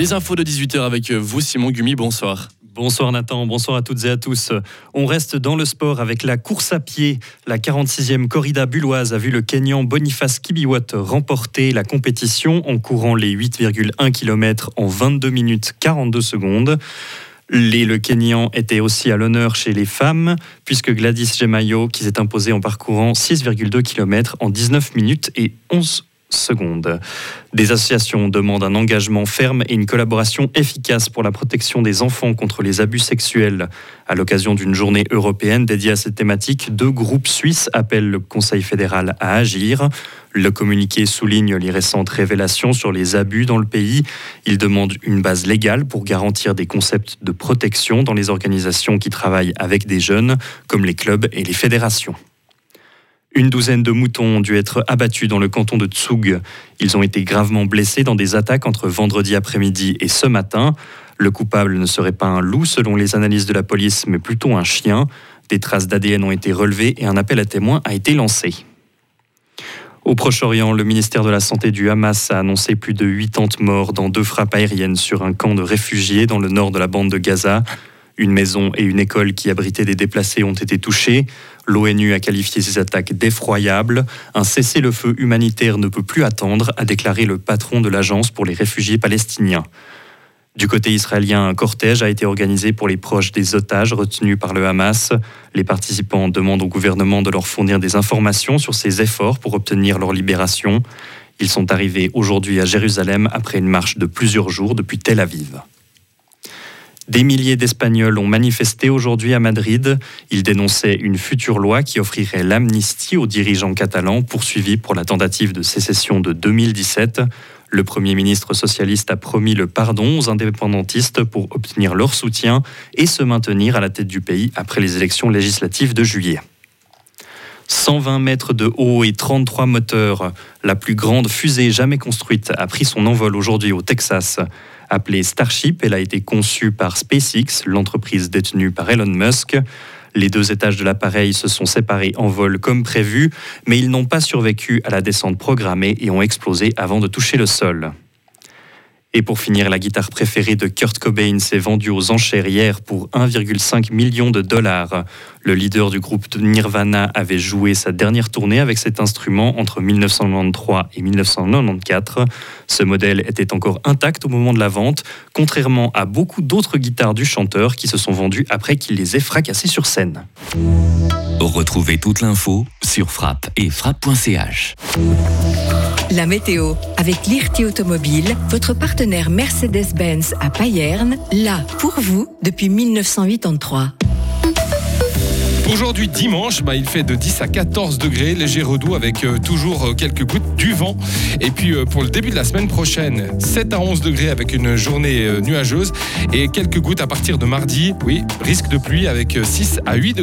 Les infos de 18h avec vous, Simon Gumi, bonsoir. Bonsoir Nathan, bonsoir à toutes et à tous. On reste dans le sport avec la course à pied. La 46e corrida bulloise a vu le Kenyan Boniface Kibiwot remporter la compétition en courant les 8,1 km en 22 minutes 42 secondes. le Kenyan était aussi à l'honneur chez les femmes, puisque Gladys Gemayo, qui s'est imposée en parcourant 6,2 km en 19 minutes et 11 secondes. Des associations demandent un engagement ferme et une collaboration efficace pour la protection des enfants contre les abus sexuels. À l'occasion d'une journée européenne dédiée à cette thématique, deux groupes suisses appellent le Conseil fédéral à agir. Le communiqué souligne les récentes révélations sur les abus dans le pays. Il demande une base légale pour garantir des concepts de protection dans les organisations qui travaillent avec des jeunes, comme les clubs et les fédérations. Une douzaine de moutons ont dû être abattus dans le canton de Tsug. Ils ont été gravement blessés dans des attaques entre vendredi après-midi et ce matin. Le coupable ne serait pas un loup selon les analyses de la police, mais plutôt un chien. Des traces d'ADN ont été relevées et un appel à témoins a été lancé. Au Proche-Orient, le ministère de la Santé du Hamas a annoncé plus de 80 morts dans deux frappes aériennes sur un camp de réfugiés dans le nord de la bande de Gaza. Une maison et une école qui abritaient des déplacés ont été touchées. L'ONU a qualifié ces attaques d'effroyables. Un cessez-le-feu humanitaire ne peut plus attendre, a déclaré le patron de l'Agence pour les réfugiés palestiniens. Du côté israélien, un cortège a été organisé pour les proches des otages retenus par le Hamas. Les participants demandent au gouvernement de leur fournir des informations sur ces efforts pour obtenir leur libération. Ils sont arrivés aujourd'hui à Jérusalem après une marche de plusieurs jours depuis Tel Aviv. Des milliers d'Espagnols ont manifesté aujourd'hui à Madrid. Ils dénonçaient une future loi qui offrirait l'amnistie aux dirigeants catalans poursuivis pour la tentative de sécession de 2017. Le Premier ministre socialiste a promis le pardon aux indépendantistes pour obtenir leur soutien et se maintenir à la tête du pays après les élections législatives de juillet. 120 mètres de haut et 33 moteurs, la plus grande fusée jamais construite a pris son envol aujourd'hui au Texas. Appelée Starship, elle a été conçue par SpaceX, l'entreprise détenue par Elon Musk. Les deux étages de l'appareil se sont séparés en vol comme prévu, mais ils n'ont pas survécu à la descente programmée et ont explosé avant de toucher le sol. Et pour finir, la guitare préférée de Kurt Cobain s'est vendue aux enchères hier pour 1,5 million de dollars. Le leader du groupe Nirvana avait joué sa dernière tournée avec cet instrument entre 1993 et 1994. Ce modèle était encore intact au moment de la vente, contrairement à beaucoup d'autres guitares du chanteur qui se sont vendues après qu'il les ait fracassées sur scène. Retrouvez toute l'info sur frappe et frappe.ch. La météo avec l'IRT Automobile, votre partenaire Mercedes-Benz à Payerne, là pour vous depuis 1983. Aujourd'hui dimanche, bah, il fait de 10 à 14 degrés, léger redoux avec euh, toujours euh, quelques gouttes du vent. Et puis euh, pour le début de la semaine prochaine, 7 à 11 degrés avec une journée nuageuse et quelques gouttes à partir de mardi. Oui, risque de pluie avec 6 à 8 degrés.